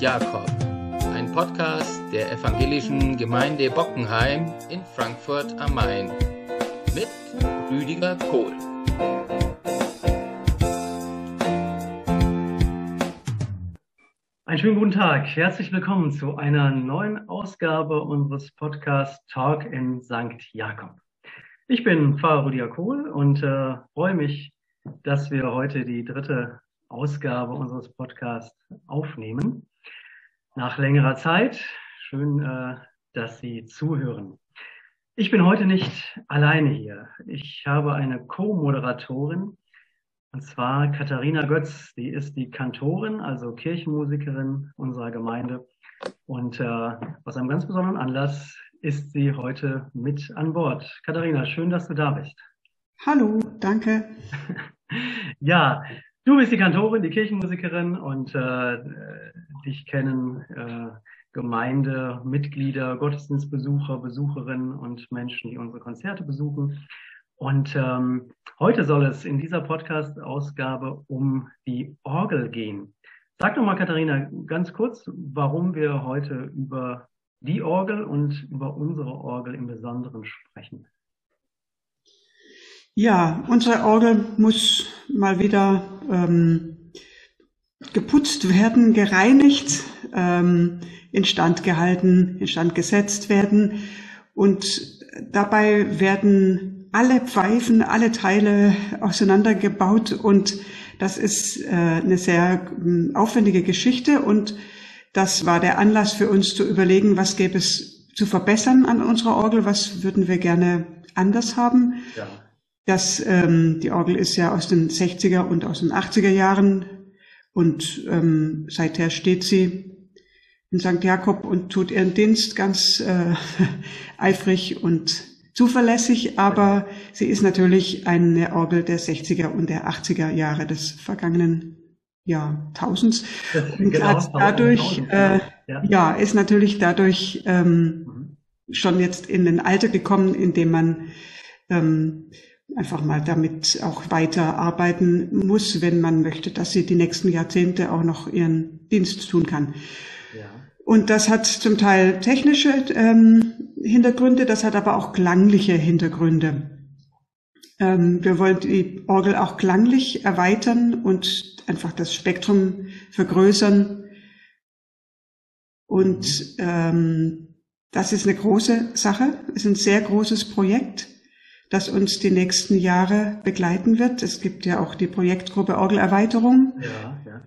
Jakob, ein Podcast der evangelischen Gemeinde Bockenheim in Frankfurt am Main mit Rüdiger Kohl. Einen schönen guten Tag. Herzlich willkommen zu einer neuen Ausgabe unseres Podcasts Talk in St. Jakob. Ich bin Pfarrer Rüdiger Kohl und äh, freue mich, dass wir heute die dritte Ausgabe unseres Podcasts aufnehmen. Nach längerer Zeit. Schön, äh, dass Sie zuhören. Ich bin heute nicht alleine hier. Ich habe eine Co-Moderatorin, und zwar Katharina Götz. Die ist die Kantorin, also Kirchenmusikerin unserer Gemeinde. Und äh, aus einem ganz besonderen Anlass ist sie heute mit an Bord. Katharina, schön, dass du da bist. Hallo, danke. ja, Du bist die Kantorin, die Kirchenmusikerin und äh, dich kennen äh, Gemeindemitglieder, Gottesdienstbesucher, Besucherinnen und Menschen, die unsere Konzerte besuchen. Und ähm, heute soll es in dieser Podcast-Ausgabe um die Orgel gehen. Sag doch mal, Katharina, ganz kurz, warum wir heute über die Orgel und über unsere Orgel im Besonderen sprechen. Ja, unsere Orgel muss mal wieder ähm, geputzt werden, gereinigt, ähm, instand gehalten, instand gesetzt werden. Und dabei werden alle Pfeifen, alle Teile auseinandergebaut und das ist äh, eine sehr äh, aufwendige Geschichte und das war der Anlass für uns zu überlegen, was gäbe es zu verbessern an unserer Orgel, was würden wir gerne anders haben. Ja. Das, ähm, die Orgel ist ja aus den 60er und aus den 80er Jahren und ähm, seither steht sie in St. Jakob und tut ihren Dienst ganz äh, eifrig und zuverlässig, aber sie ist natürlich eine Orgel der 60er und der 80er Jahre des vergangenen Jahrtausends und genau, hat dadurch, äh, ja. ja. ist natürlich dadurch ähm, mhm. schon jetzt in den Alter gekommen, in dem man ähm, einfach mal damit auch weiter arbeiten muss, wenn man möchte, dass sie die nächsten Jahrzehnte auch noch ihren Dienst tun kann. Ja. Und das hat zum Teil technische ähm, Hintergründe, das hat aber auch klangliche Hintergründe. Ähm, wir wollen die Orgel auch klanglich erweitern und einfach das Spektrum vergrößern. Und ähm, das ist eine große Sache, ist ein sehr großes Projekt das uns die nächsten Jahre begleiten wird. Es gibt ja auch die Projektgruppe Orgelerweiterung. Ja, ja.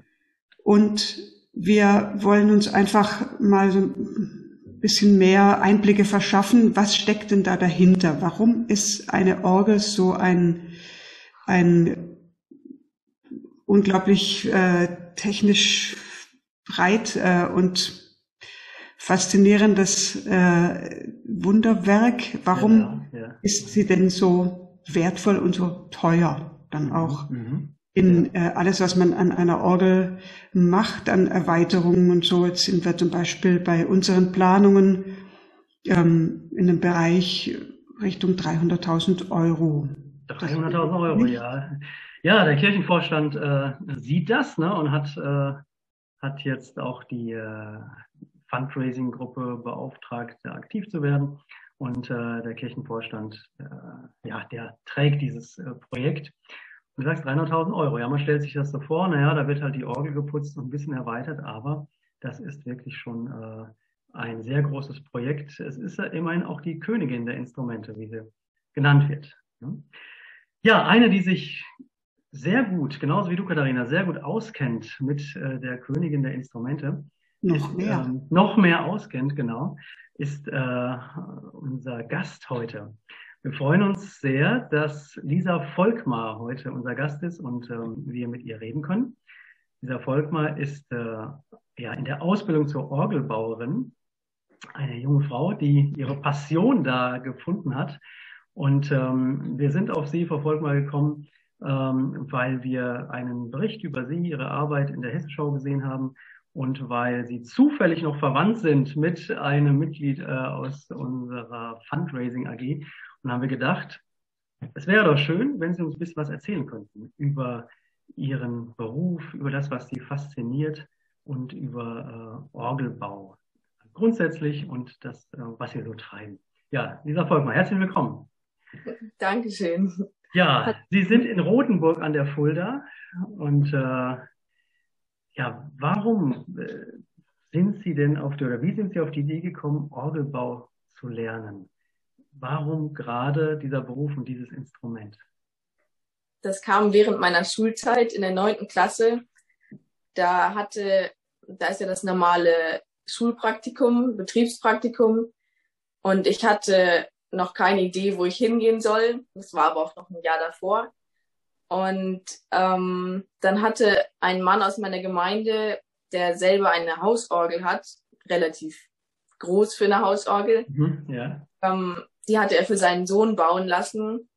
Und wir wollen uns einfach mal so ein bisschen mehr Einblicke verschaffen. Was steckt denn da dahinter? Warum ist eine Orgel so ein, ein unglaublich äh, technisch breit äh, und faszinierendes äh, Wunderwerk. Warum ja, ja. ist sie denn so wertvoll und so teuer dann mhm, auch? Mhm. In äh, alles, was man an einer Orgel macht, an Erweiterungen und so. Jetzt sind wir zum Beispiel bei unseren Planungen ähm, in einem Bereich Richtung 300.000 Euro. 300.000 Euro, ja. Ja, der Kirchenvorstand äh, sieht das ne, und hat, äh, hat jetzt auch die, äh, Fundraising-Gruppe beauftragt, aktiv zu werden. Und äh, der Kirchenvorstand, äh, ja, der trägt dieses äh, Projekt. Und du sagst 300.000 Euro. Ja, man stellt sich das so vor, naja, da wird halt die Orgel geputzt und ein bisschen erweitert, aber das ist wirklich schon äh, ein sehr großes Projekt. Es ist ja immerhin auch die Königin der Instrumente, wie sie genannt wird. Ne? Ja, eine, die sich sehr gut, genauso wie du, Katharina, sehr gut auskennt mit äh, der Königin der Instrumente, noch mehr. Ähm, noch mehr auskennt, genau, ist äh, unser Gast heute. Wir freuen uns sehr, dass Lisa Volkmar heute unser Gast ist und ähm, wir mit ihr reden können. Lisa Volkmar ist äh, ja in der Ausbildung zur Orgelbauerin, eine junge Frau, die ihre Passion da gefunden hat. Und ähm, wir sind auf sie, Frau Volkmar, gekommen, ähm, weil wir einen Bericht über sie, ihre Arbeit in der Hessenschau gesehen haben und weil sie zufällig noch verwandt sind mit einem Mitglied äh, aus unserer Fundraising AG, und haben wir gedacht, es wäre doch schön, wenn Sie uns ein bisschen was erzählen könnten über Ihren Beruf, über das, was Sie fasziniert und über äh, Orgelbau grundsätzlich und das, äh, was Sie so treiben. Ja, Lisa Volkmann, herzlich willkommen. Dankeschön. Ja, Sie sind in Rothenburg an der Fulda und äh, ja, warum äh, sind Sie denn auf die, oder wie sind Sie auf die Idee gekommen, Orgelbau zu lernen? Warum gerade dieser Beruf und dieses Instrument? Das kam während meiner Schulzeit in der neunten Klasse. Da hatte, da ist ja das normale Schulpraktikum, Betriebspraktikum. Und ich hatte noch keine Idee, wo ich hingehen soll. Das war aber auch noch ein Jahr davor. Und ähm, dann hatte ein Mann aus meiner Gemeinde, der selber eine Hausorgel hat, relativ groß für eine Hausorgel, mhm, ja. ähm, die hatte er für seinen Sohn bauen lassen,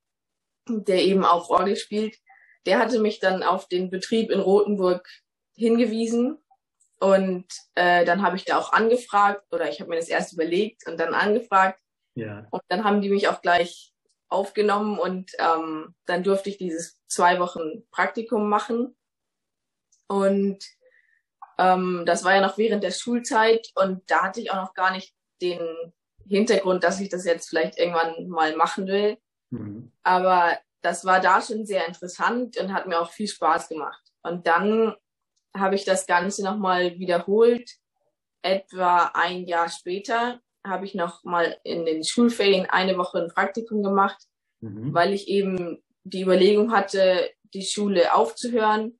der eben auch Orgel spielt. Der hatte mich dann auf den Betrieb in Rothenburg hingewiesen und äh, dann habe ich da auch angefragt oder ich habe mir das erst überlegt und dann angefragt. Ja. Und dann haben die mich auch gleich aufgenommen und ähm, dann durfte ich dieses zwei Wochen Praktikum machen. Und ähm, das war ja noch während der Schulzeit und da hatte ich auch noch gar nicht den Hintergrund, dass ich das jetzt vielleicht irgendwann mal machen will. Mhm. Aber das war da schon sehr interessant und hat mir auch viel Spaß gemacht. Und dann habe ich das Ganze nochmal wiederholt. Etwa ein Jahr später habe ich nochmal in den Schulferien eine Woche ein Praktikum gemacht, mhm. weil ich eben die Überlegung hatte, die Schule aufzuhören,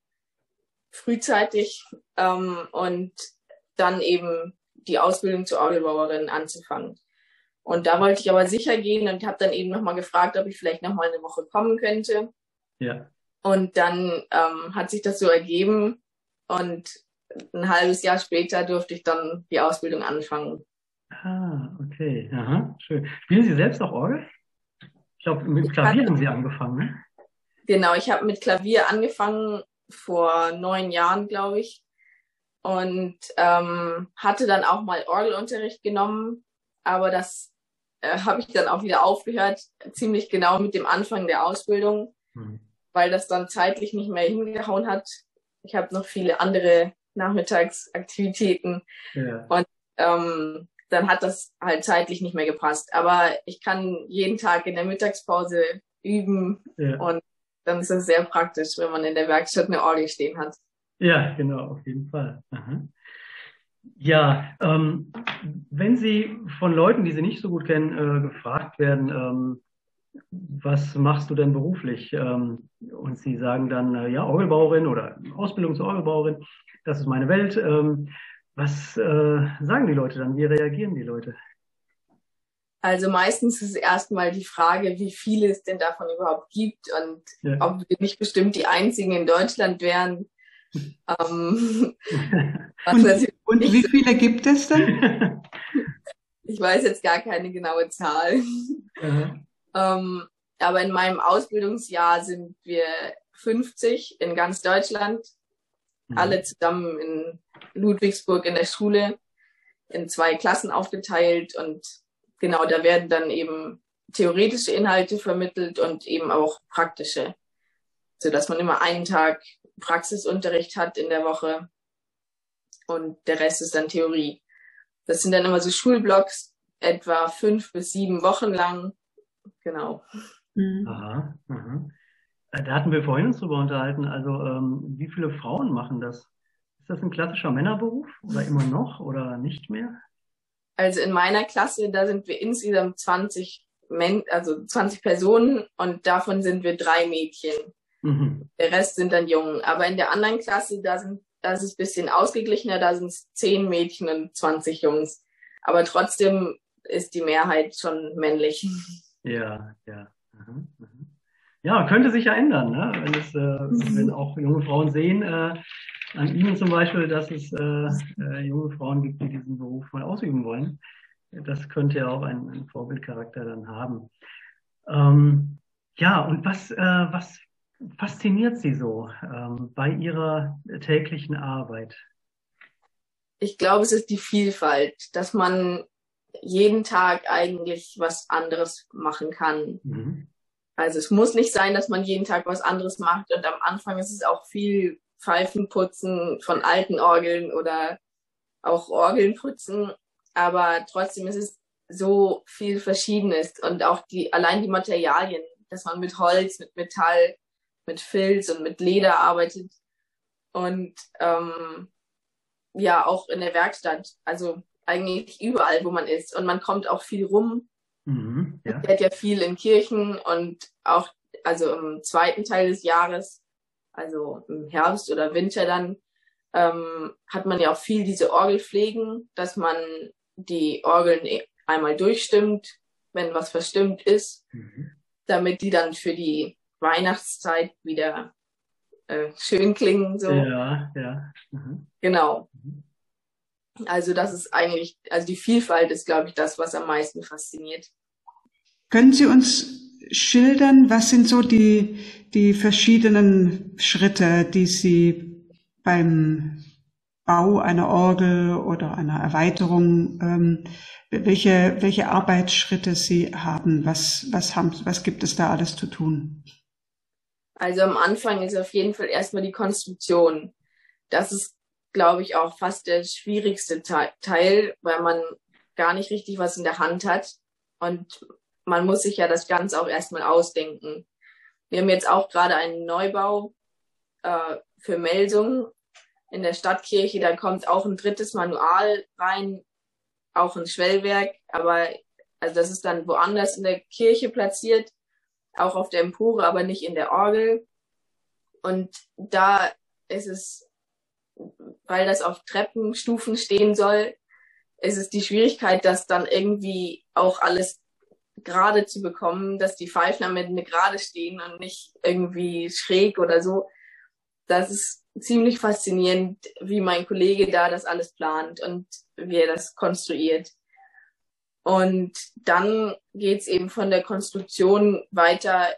frühzeitig ähm, und dann eben die Ausbildung zur Orgelbauerin anzufangen. Und da wollte ich aber sicher gehen und habe dann eben nochmal gefragt, ob ich vielleicht nochmal eine Woche kommen könnte. Ja. Und dann ähm, hat sich das so ergeben, und ein halbes Jahr später durfte ich dann die Ausbildung anfangen. Ah, okay. Aha, schön. Spielen Sie selbst auch Orgel? Ich glaube, mit Klavier hatte, haben Sie angefangen, ne? Genau, ich habe mit Klavier angefangen vor neun Jahren, glaube ich. Und ähm, hatte dann auch mal Orgelunterricht genommen, aber das äh, habe ich dann auch wieder aufgehört, ziemlich genau mit dem Anfang der Ausbildung, hm. weil das dann zeitlich nicht mehr hingehauen hat ich habe noch viele andere Nachmittagsaktivitäten. Ja. Und ähm, dann hat das halt zeitlich nicht mehr gepasst. Aber ich kann jeden Tag in der Mittagspause üben ja. und dann ist das sehr praktisch, wenn man in der Werkstatt eine Orgel stehen hat. Ja, genau, auf jeden Fall. Aha. Ja, ähm, wenn Sie von Leuten, die Sie nicht so gut kennen, äh, gefragt werden, ähm, was machst du denn beruflich? Ähm, und sie sagen dann, äh, ja, Orgelbauerin oder Ausbildung zur Orgelbauerin, das ist meine Welt. Was äh, sagen die Leute dann? Wie reagieren die Leute? Also meistens ist erstmal die Frage, wie viele es denn davon überhaupt gibt und ja. ob wir nicht bestimmt die einzigen in Deutschland wären. ähm, und, und wie viele gibt es denn? ich weiß jetzt gar keine genaue Zahl. Ähm, aber in meinem Ausbildungsjahr sind wir 50 in ganz Deutschland, mhm. alle zusammen in Ludwigsburg in der Schule, in zwei Klassen aufgeteilt und genau, da werden dann eben theoretische Inhalte vermittelt und eben auch praktische, so dass man immer einen Tag Praxisunterricht hat in der Woche und der Rest ist dann Theorie. Das sind dann immer so Schulblocks, etwa fünf bis sieben Wochen lang, Genau. Mhm. Aha, aha. Da hatten wir vorhin uns drüber unterhalten. Also, ähm, wie viele Frauen machen das? Ist das ein klassischer Männerberuf oder immer noch oder nicht mehr? Also in meiner Klasse, da sind wir insgesamt 20 Men also 20 Personen und davon sind wir drei Mädchen. Mhm. Der Rest sind dann Jungen. Aber in der anderen Klasse, da sind, das ist ein bisschen ausgeglichener, da sind es 10 Mädchen und 20 Jungs. Aber trotzdem ist die Mehrheit schon männlich. Ja, ja. Mhm. Ja, könnte sich ja ändern, ne? wenn, es, äh, mhm. wenn auch junge Frauen sehen, äh, an Ihnen zum Beispiel, dass es äh, äh, junge Frauen gibt, die diesen Beruf mal ausüben wollen. Das könnte ja auch einen, einen Vorbildcharakter dann haben. Ähm, ja, und was, äh, was fasziniert Sie so ähm, bei Ihrer täglichen Arbeit? Ich glaube, es ist die Vielfalt, dass man jeden Tag eigentlich was anderes machen kann. Mhm. Also es muss nicht sein, dass man jeden Tag was anderes macht und am Anfang ist es auch viel Pfeifen putzen von alten Orgeln oder auch Orgeln putzen. Aber trotzdem ist es so viel Verschiedenes und auch die, allein die Materialien, dass man mit Holz, mit Metall, mit Filz und mit Leder arbeitet und ähm, ja auch in der Werkstatt, also eigentlich überall, wo man ist und man kommt auch viel rum. Mhm, ja. fährt ja viel in Kirchen und auch also im zweiten Teil des Jahres, also im Herbst oder Winter dann, ähm, hat man ja auch viel diese Orgelpflegen, dass man die Orgeln e- einmal durchstimmt, wenn was verstimmt ist, mhm. damit die dann für die Weihnachtszeit wieder äh, schön klingen. So. Ja, ja. Mhm. Genau. Mhm. Also das ist eigentlich, also die Vielfalt ist, glaube ich, das, was am meisten fasziniert. Können Sie uns schildern, was sind so die, die verschiedenen Schritte, die Sie beim Bau einer Orgel oder einer Erweiterung, ähm, welche, welche Arbeitsschritte Sie haben? Was, was haben, was gibt es da alles zu tun? Also am Anfang ist auf jeden Fall erstmal die Konstruktion. Das ist, glaube ich, auch fast der schwierigste Teil, weil man gar nicht richtig was in der Hand hat. Und man muss sich ja das Ganze auch erstmal ausdenken. Wir haben jetzt auch gerade einen Neubau äh, für Melsung in der Stadtkirche. Da kommt auch ein drittes Manual rein, auch ein Schwellwerk, aber also das ist dann woanders in der Kirche platziert, auch auf der Empore, aber nicht in der Orgel. Und da ist es, weil das auf Treppenstufen stehen soll, ist es die Schwierigkeit, dass dann irgendwie auch alles gerade zu bekommen, dass die Pfeifen am Ende gerade stehen und nicht irgendwie schräg oder so. Das ist ziemlich faszinierend, wie mein Kollege da das alles plant und wie er das konstruiert. Und dann geht's eben von der Konstruktion weiter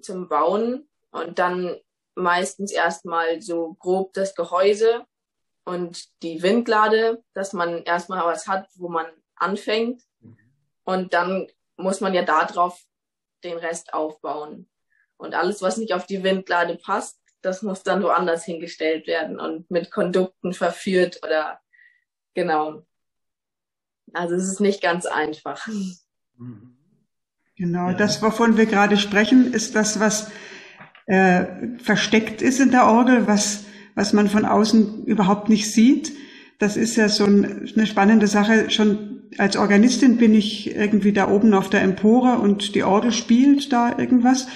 zum Bauen und dann meistens erstmal so grob das Gehäuse und die Windlade, dass man erstmal was hat, wo man anfängt. Mhm. Und dann muss man ja darauf den Rest aufbauen. Und alles, was nicht auf die Windlade passt, das muss dann woanders hingestellt werden und mit Kondukten verführt oder genau. Also es ist nicht ganz einfach. Genau, ja. das, wovon wir gerade sprechen, ist das, was äh, versteckt ist in der Orgel, was, was man von außen überhaupt nicht sieht. Das ist ja so ein, eine spannende Sache. Schon als Organistin bin ich irgendwie da oben auf der Empore und die Orgel spielt da irgendwas.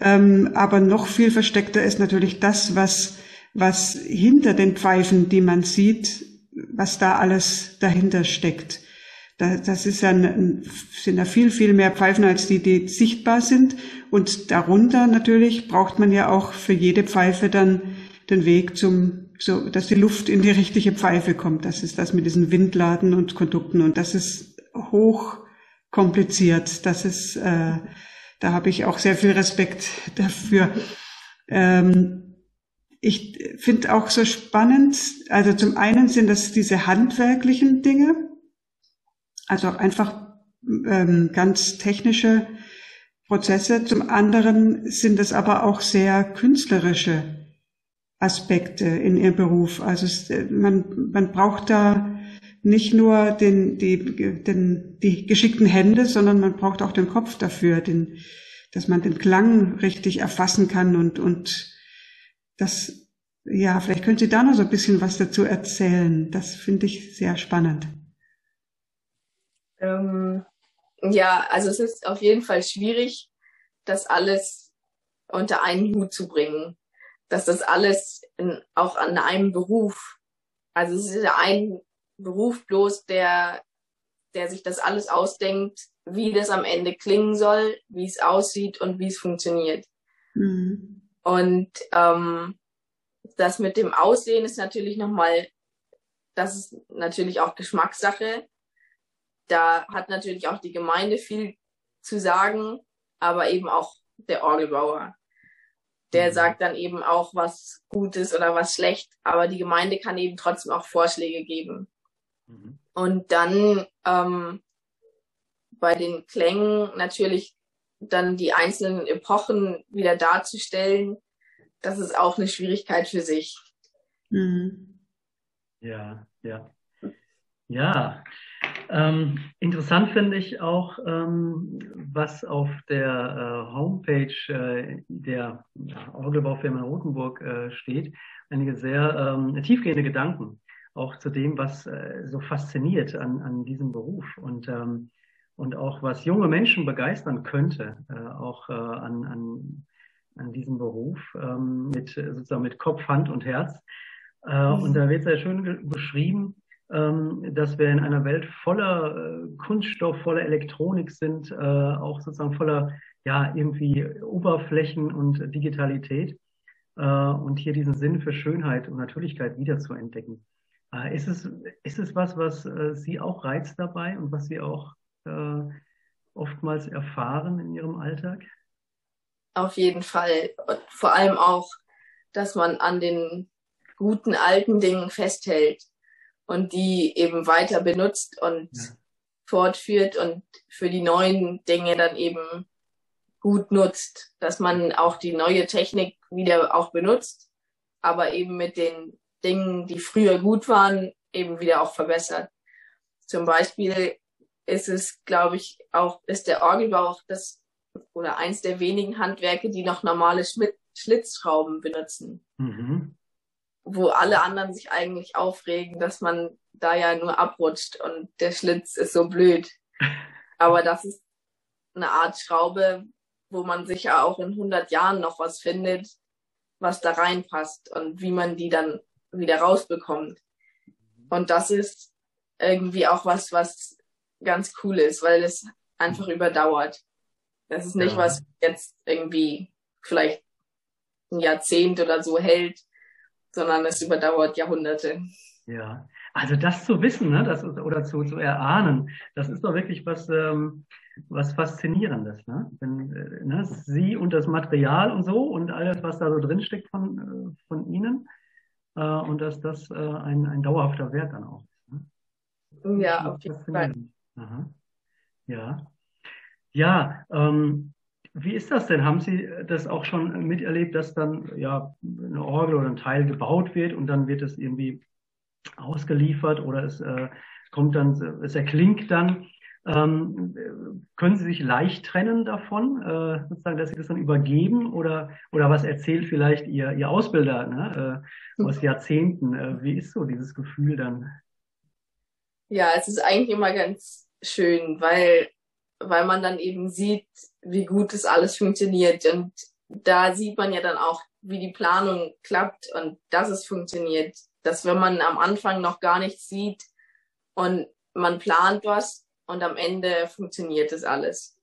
Ähm, aber noch viel versteckter ist natürlich das, was, was hinter den Pfeifen, die man sieht, was da alles dahinter steckt. Da, das ist ein, sind ja viel, viel mehr Pfeifen als die, die sichtbar sind. Und darunter natürlich braucht man ja auch für jede Pfeife dann den Weg zum, so, dass die Luft in die richtige Pfeife kommt. Das ist das mit diesen Windladen und Kondukten. Und das ist hoch kompliziert. Das ist, äh, da habe ich auch sehr viel Respekt dafür. Ähm, ich finde auch so spannend, also zum einen sind das diese handwerklichen Dinge, also einfach ähm, ganz technische Prozesse. Zum anderen sind es aber auch sehr künstlerische Aspekte in ihrem Beruf. Also es, man, man braucht da nicht nur den, die, den, die geschickten Hände, sondern man braucht auch den Kopf dafür, den, dass man den Klang richtig erfassen kann und, und das, ja, vielleicht können Sie da noch so ein bisschen was dazu erzählen. Das finde ich sehr spannend. Ähm, ja, also es ist auf jeden Fall schwierig, das alles unter einen Hut zu bringen. Dass das alles in, auch an einem Beruf, also es ist ein Beruf bloß, der, der sich das alles ausdenkt, wie das am Ende klingen soll, wie es aussieht und wie es funktioniert. Mhm. Und ähm, das mit dem Aussehen ist natürlich nochmal, das ist natürlich auch Geschmackssache. Da hat natürlich auch die Gemeinde viel zu sagen, aber eben auch der Orgelbauer. Der mhm. sagt dann eben auch, was gut ist oder was schlecht, aber die Gemeinde kann eben trotzdem auch Vorschläge geben. Mhm. Und dann ähm, bei den Klängen natürlich dann die einzelnen Epochen wieder darzustellen, das ist auch eine Schwierigkeit für sich. Mhm. Ja, ja. Ja, ähm, interessant finde ich auch, ähm, was auf der äh, Homepage äh, der ja, Orgelbaufirma Rotenburg äh, steht. Einige sehr ähm, tiefgehende Gedanken auch zu dem, was äh, so fasziniert an, an diesem Beruf und, ähm, und auch was junge Menschen begeistern könnte, äh, auch äh, an, an, an diesem Beruf ähm, mit sozusagen mit Kopf, Hand und Herz. Mhm. Und da wird sehr schön beschrieben, dass wir in einer Welt voller äh, Kunststoff, voller Elektronik sind, äh, auch sozusagen voller ja irgendwie Oberflächen und Digitalität äh, und hier diesen Sinn für Schönheit und Natürlichkeit wieder zu entdecken. Äh, ist es ist es was, was Sie auch reizt dabei und was Sie auch oftmals erfahren in Ihrem Alltag? Auf jeden Fall und vor allem auch, dass man an den guten alten Dingen festhält und die eben weiter benutzt und ja. fortführt und für die neuen Dinge dann eben gut nutzt, dass man auch die neue Technik wieder auch benutzt, aber eben mit den Dingen, die früher gut waren, eben wieder auch verbessert. Zum Beispiel ist es, glaube ich, auch, ist der Orgelbau auch das oder eins der wenigen Handwerke, die noch normale Schlitzschrauben benutzen. Mhm wo alle anderen sich eigentlich aufregen, dass man da ja nur abrutscht und der Schlitz ist so blöd. Aber das ist eine Art Schraube, wo man sicher auch in 100 Jahren noch was findet, was da reinpasst und wie man die dann wieder rausbekommt. Und das ist irgendwie auch was, was ganz cool ist, weil es einfach überdauert. Das ist nicht ja. was jetzt irgendwie vielleicht ein Jahrzehnt oder so hält, sondern es überdauert Jahrhunderte. Ja, also das zu wissen, ne, das ist, oder zu, zu erahnen, das ist doch wirklich was, ähm, was Faszinierendes. Ne? Wenn, äh, ne, Sie und das Material und so und alles, was da so drinsteckt von, äh, von Ihnen äh, und dass das äh, ein, ein dauerhafter Wert dann auch ist. Ne? Ja, auf jeden Fall. Aha. Ja. Ja, ähm, wie ist das denn? Haben Sie das auch schon miterlebt, dass dann ja eine Orgel oder ein Teil gebaut wird und dann wird es irgendwie ausgeliefert oder es äh, kommt dann, es erklingt dann? Ähm, können Sie sich leicht trennen davon, äh, sozusagen, dass Sie das dann übergeben oder oder was erzählt vielleicht Ihr Ihr Ausbilder ne, äh, aus Jahrzehnten? Äh, wie ist so dieses Gefühl dann? Ja, es ist eigentlich immer ganz schön, weil weil man dann eben sieht, wie gut das alles funktioniert. Und da sieht man ja dann auch, wie die Planung klappt und dass es funktioniert. Dass wenn man am Anfang noch gar nichts sieht und man plant was und am Ende funktioniert das alles.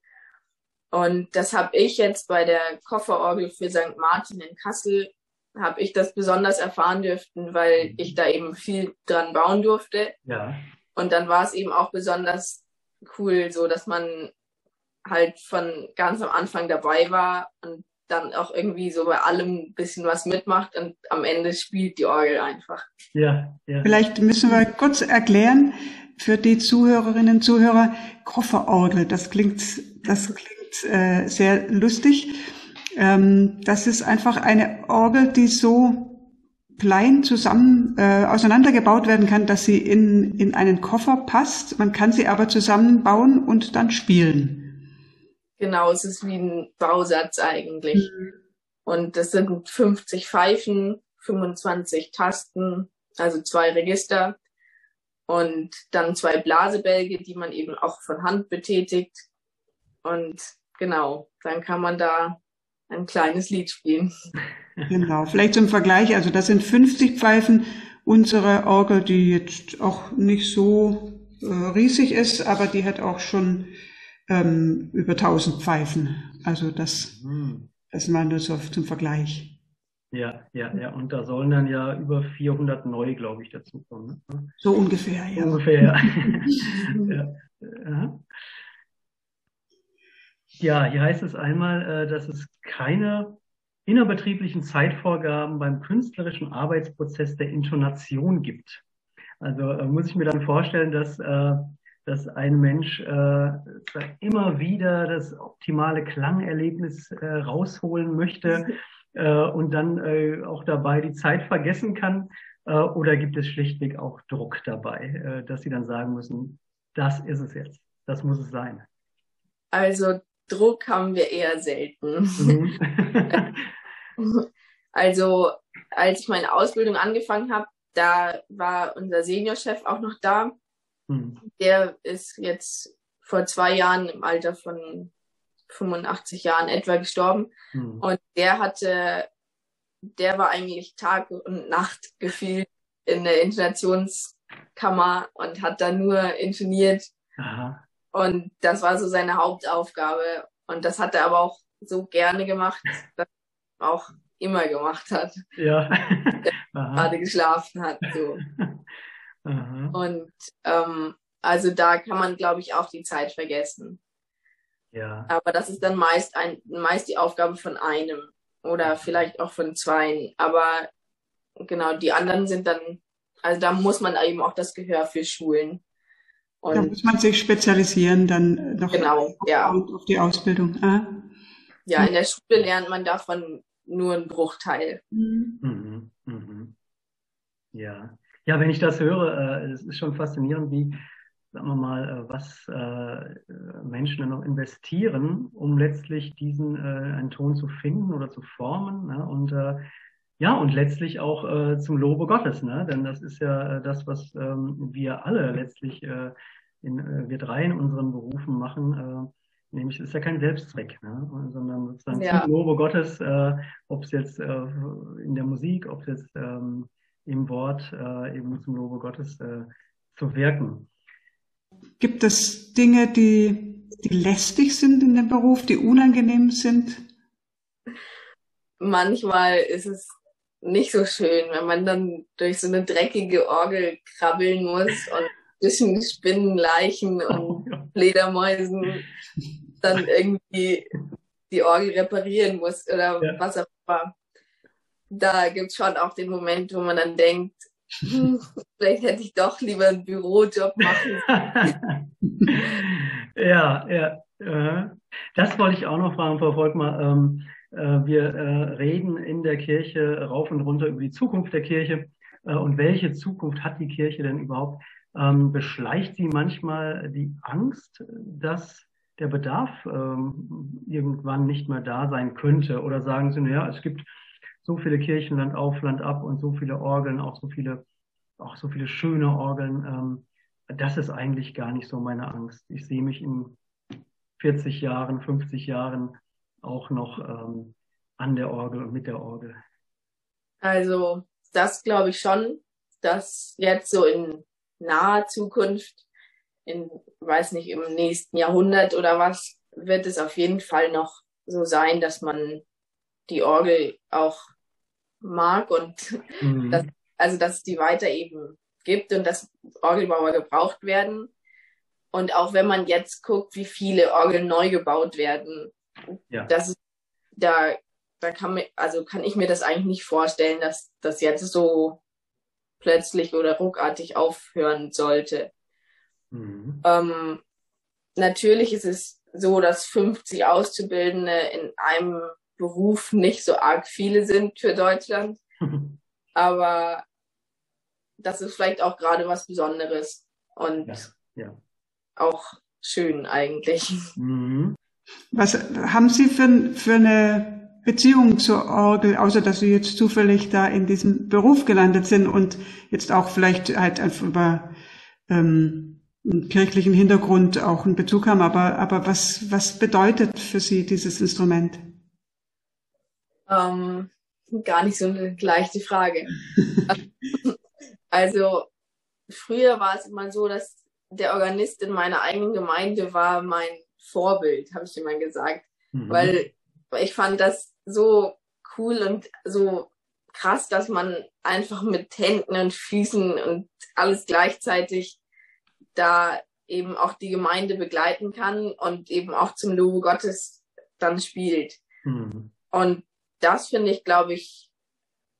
Und das habe ich jetzt bei der Kofferorgel für St. Martin in Kassel, habe ich das besonders erfahren dürften, weil ich da eben viel dran bauen durfte. Ja. Und dann war es eben auch besonders cool, so dass man halt von ganz am Anfang dabei war und dann auch irgendwie so bei allem ein bisschen was mitmacht und am Ende spielt die Orgel einfach. Ja, ja. Vielleicht müssen wir kurz erklären für die Zuhörerinnen und Zuhörer, Kofferorgel, das klingt, das klingt äh, sehr lustig. Ähm, das ist einfach eine Orgel, die so klein zusammen äh, auseinandergebaut werden kann, dass sie in, in einen Koffer passt. Man kann sie aber zusammenbauen und dann spielen. Genau, es ist wie ein Bausatz eigentlich. Mhm. Und das sind 50 Pfeifen, 25 Tasten, also zwei Register und dann zwei Blasebälge, die man eben auch von Hand betätigt. Und genau, dann kann man da ein kleines Lied spielen. Genau, vielleicht zum Vergleich, also das sind 50 Pfeifen. Unsere Orgel, die jetzt auch nicht so äh, riesig ist, aber die hat auch schon ähm, über 1000 Pfeifen. Also das, mhm. das mal nur so zum Vergleich. Ja, ja, ja. Und da sollen dann ja über 400 neu, glaube ich, dazukommen. Ne? So ungefähr, ja. Ungefähr, ja. ja. ja. Ja, hier heißt es einmal, äh, dass es keine innerbetrieblichen Zeitvorgaben beim künstlerischen Arbeitsprozess der Intonation gibt. Also äh, muss ich mir dann vorstellen, dass äh, dass ein Mensch immer wieder das optimale Klangerlebnis rausholen möchte und dann auch dabei die Zeit vergessen kann? Oder gibt es schlichtweg auch Druck dabei, dass sie dann sagen müssen, das ist es jetzt, das muss es sein? Also Druck haben wir eher selten. Mhm. also als ich meine Ausbildung angefangen habe, da war unser Seniorchef auch noch da. Mhm. Der ist jetzt vor zwei Jahren im Alter von 85 Jahren etwa gestorben. Mhm. Und der hatte, der war eigentlich Tag und Nacht gefühlt in der Intonationskammer und hat da nur intoniert. Aha. Und das war so seine Hauptaufgabe. Und das hat er aber auch so gerne gemacht, dass er auch immer gemacht hat. Ja. gerade geschlafen hat. So. Aha. Und ähm, also da kann man, glaube ich, auch die Zeit vergessen. Ja. Aber das ist dann meist ein, meist die Aufgabe von einem oder vielleicht auch von zweien. Aber genau, die anderen sind dann, also da muss man eben auch das Gehör für schulen. Und da muss man sich spezialisieren dann noch genau, ja. auf die Ausbildung. Ah. Ja, in der Schule lernt man davon nur einen Bruchteil. Mhm. Mhm. Mhm. Ja. Ja, wenn ich das höre, äh, es ist schon faszinierend, wie, sagen wir mal, äh, was äh, Menschen dann noch investieren, um letztlich diesen äh, einen Ton zu finden oder zu formen. Ne? Und äh, ja, und letztlich auch äh, zum Lobe Gottes, ne? Denn das ist ja äh, das, was ähm, wir alle letztlich äh, in, äh, wir drei in unseren Berufen machen. Äh, nämlich es ist ja kein Selbstzweck, ne? sondern sozusagen ja. zum Lobe Gottes, äh, ob es jetzt äh, in der Musik, ob es jetzt ähm, im Wort äh, eben zum Lobe Gottes äh, zu wirken. Gibt es Dinge, die, die lästig sind in dem Beruf, die unangenehm sind? Manchmal ist es nicht so schön, wenn man dann durch so eine dreckige Orgel krabbeln muss und zwischen Spinnenleichen und Fledermäusen dann irgendwie die Orgel reparieren muss oder ja. was auch immer. Da gibt's schon auch den Moment, wo man dann denkt, hm, vielleicht hätte ich doch lieber einen Bürojob machen. ja, ja. Äh, das wollte ich auch noch fragen, Frau Volkmar. Ähm, äh, wir äh, reden in der Kirche rauf und runter über die Zukunft der Kirche. Und welche Zukunft hat die Kirche denn überhaupt? Ähm, beschleicht sie manchmal die Angst, dass der Bedarf ähm, irgendwann nicht mehr da sein könnte? Oder sagen Sie, naja, es gibt so viele Kirchen Land auf, Land ab und so viele Orgeln, auch so viele, auch so viele schöne Orgeln. Ähm, das ist eigentlich gar nicht so meine Angst. Ich sehe mich in 40 Jahren, 50 Jahren auch noch ähm, an der Orgel und mit der Orgel. Also das glaube ich schon, dass jetzt so in naher Zukunft, in, weiß nicht, im nächsten Jahrhundert oder was, wird es auf jeden Fall noch so sein, dass man die Orgel auch mag und mhm. dass, also dass die weiter eben gibt und dass Orgelbauer gebraucht werden. Und auch wenn man jetzt guckt, wie viele Orgeln neu gebaut werden, ja. das ist, da, da kann mir, also kann ich mir das eigentlich nicht vorstellen, dass das jetzt so plötzlich oder ruckartig aufhören sollte. Mhm. Ähm, natürlich ist es so, dass 50 Auszubildende in einem Beruf nicht so arg viele sind für Deutschland. Aber das ist vielleicht auch gerade was Besonderes und ja, ja. auch schön eigentlich. Mhm. Was haben Sie für, für eine Beziehung zur Orgel, außer dass Sie jetzt zufällig da in diesem Beruf gelandet sind und jetzt auch vielleicht halt einfach über ähm, einen kirchlichen Hintergrund auch einen Bezug haben, aber, aber was, was bedeutet für Sie dieses Instrument? Ähm, gar nicht so eine leichte Frage. also früher war es immer so, dass der Organist in meiner eigenen Gemeinde war mein Vorbild, habe ich immer gesagt. Mhm. Weil ich fand das so cool und so krass, dass man einfach mit Händen und Füßen und alles gleichzeitig da eben auch die Gemeinde begleiten kann und eben auch zum Lobo Gottes dann spielt. Mhm. Und das finde ich, glaube ich,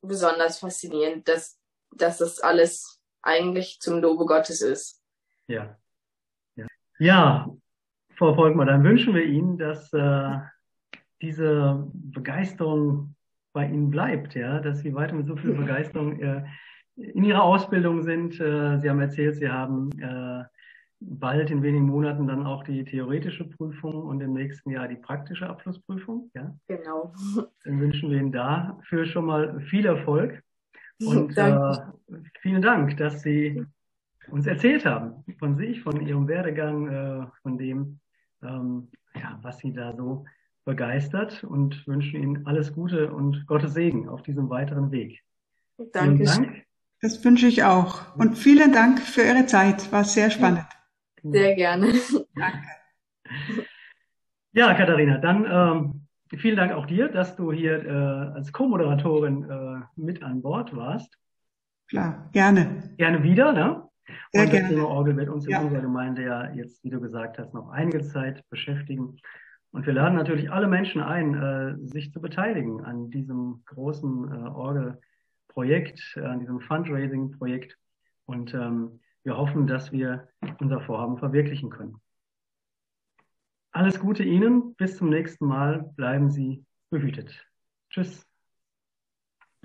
besonders faszinierend, dass, dass das alles eigentlich zum Lobo Gottes ist. Ja. Ja, ja Frau Volkmann, dann wünschen wir Ihnen, dass äh, diese Begeisterung bei Ihnen bleibt, ja, dass Sie weiter mit so viel Begeisterung äh, in Ihrer Ausbildung sind. Äh, Sie haben erzählt, Sie haben äh, bald in wenigen Monaten dann auch die theoretische Prüfung und im nächsten Jahr die praktische Abschlussprüfung. Ja? Genau. Dann wünschen wir Ihnen dafür schon mal viel Erfolg und äh, vielen Dank, dass Sie uns erzählt haben von sich, von Ihrem Werdegang, äh, von dem, ähm, ja, was Sie da so begeistert und wünschen Ihnen alles Gute und Gottes Segen auf diesem weiteren Weg. Danke. Dank. Das wünsche ich auch. Und vielen Dank für Ihre Zeit. War sehr spannend. Sehr gerne. Danke. Ja, Katharina, dann ähm, vielen Dank auch dir, dass du hier äh, als Co-Moderatorin äh, mit an Bord warst. Klar, gerne. Gerne wieder, ne? Sehr Und gerne. das Thema Orgel wird uns in Ja. unserer Gemeinde ja jetzt, wie du gesagt hast, noch einige Zeit beschäftigen. Und wir laden natürlich alle Menschen ein, äh, sich zu beteiligen an diesem großen äh, Orgelprojekt, äh, an diesem Fundraising-Projekt. Und ähm, wir hoffen, dass wir unser Vorhaben verwirklichen können. Alles Gute Ihnen. Bis zum nächsten Mal. Bleiben Sie behütet. Tschüss.